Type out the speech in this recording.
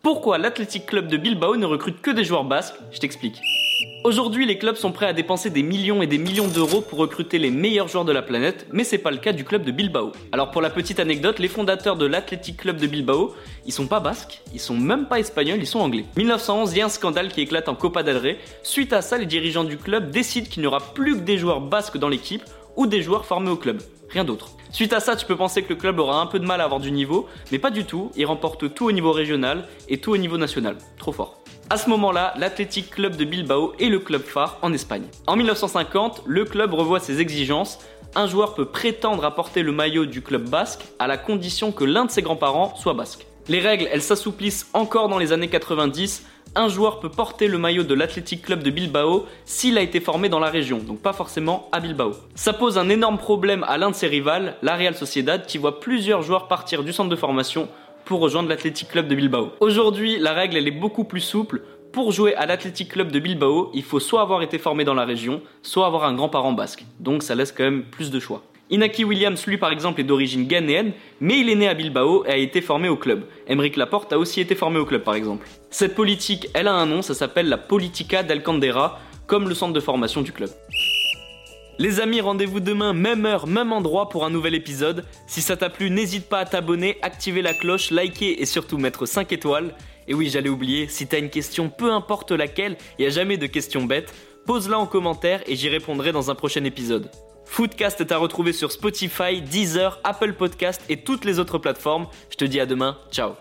Pourquoi l'Athletic Club de Bilbao ne recrute que des joueurs basques? Je t'explique. Aujourd'hui, les clubs sont prêts à dépenser des millions et des millions d'euros pour recruter les meilleurs joueurs de la planète, mais c'est pas le cas du club de Bilbao. Alors pour la petite anecdote, les fondateurs de l'Athletic Club de Bilbao, ils sont pas basques, ils sont même pas espagnols, ils sont anglais. 1911, il y a un scandale qui éclate en Copa del Rey. Suite à ça, les dirigeants du club décident qu'il n'y aura plus que des joueurs basques dans l'équipe ou des joueurs formés au club. Rien d'autre. Suite à ça, tu peux penser que le club aura un peu de mal à avoir du niveau, mais pas du tout, il remporte tout au niveau régional et tout au niveau national. Trop fort. À ce moment-là, l'Athletic Club de Bilbao est le club phare en Espagne. En 1950, le club revoit ses exigences. Un joueur peut prétendre à porter le maillot du club basque à la condition que l'un de ses grands-parents soit basque. Les règles, elles s'assouplissent encore dans les années 90. Un joueur peut porter le maillot de l'Athletic Club de Bilbao s'il a été formé dans la région, donc pas forcément à Bilbao. Ça pose un énorme problème à l'un de ses rivales, la Real Sociedad, qui voit plusieurs joueurs partir du centre de formation pour rejoindre l'Athletic Club de Bilbao. Aujourd'hui, la règle est beaucoup plus souple. Pour jouer à l'Athletic Club de Bilbao, il faut soit avoir été formé dans la région, soit avoir un grand-parent basque. Donc ça laisse quand même plus de choix. Inaki Williams, lui par exemple, est d'origine ghanéenne, mais il est né à Bilbao et a été formé au club. Emeric Laporte a aussi été formé au club par exemple. Cette politique, elle a un nom, ça s'appelle la Politica d'Alcandera, comme le centre de formation du club. Les amis, rendez-vous demain, même heure, même endroit pour un nouvel épisode. Si ça t'a plu, n'hésite pas à t'abonner, activer la cloche, liker et surtout mettre 5 étoiles. Et oui, j'allais oublier, si t'as une question, peu importe laquelle, il a jamais de questions bêtes, pose-la en commentaire et j'y répondrai dans un prochain épisode. Foodcast est à retrouver sur Spotify, Deezer, Apple Podcast et toutes les autres plateformes. Je te dis à demain, ciao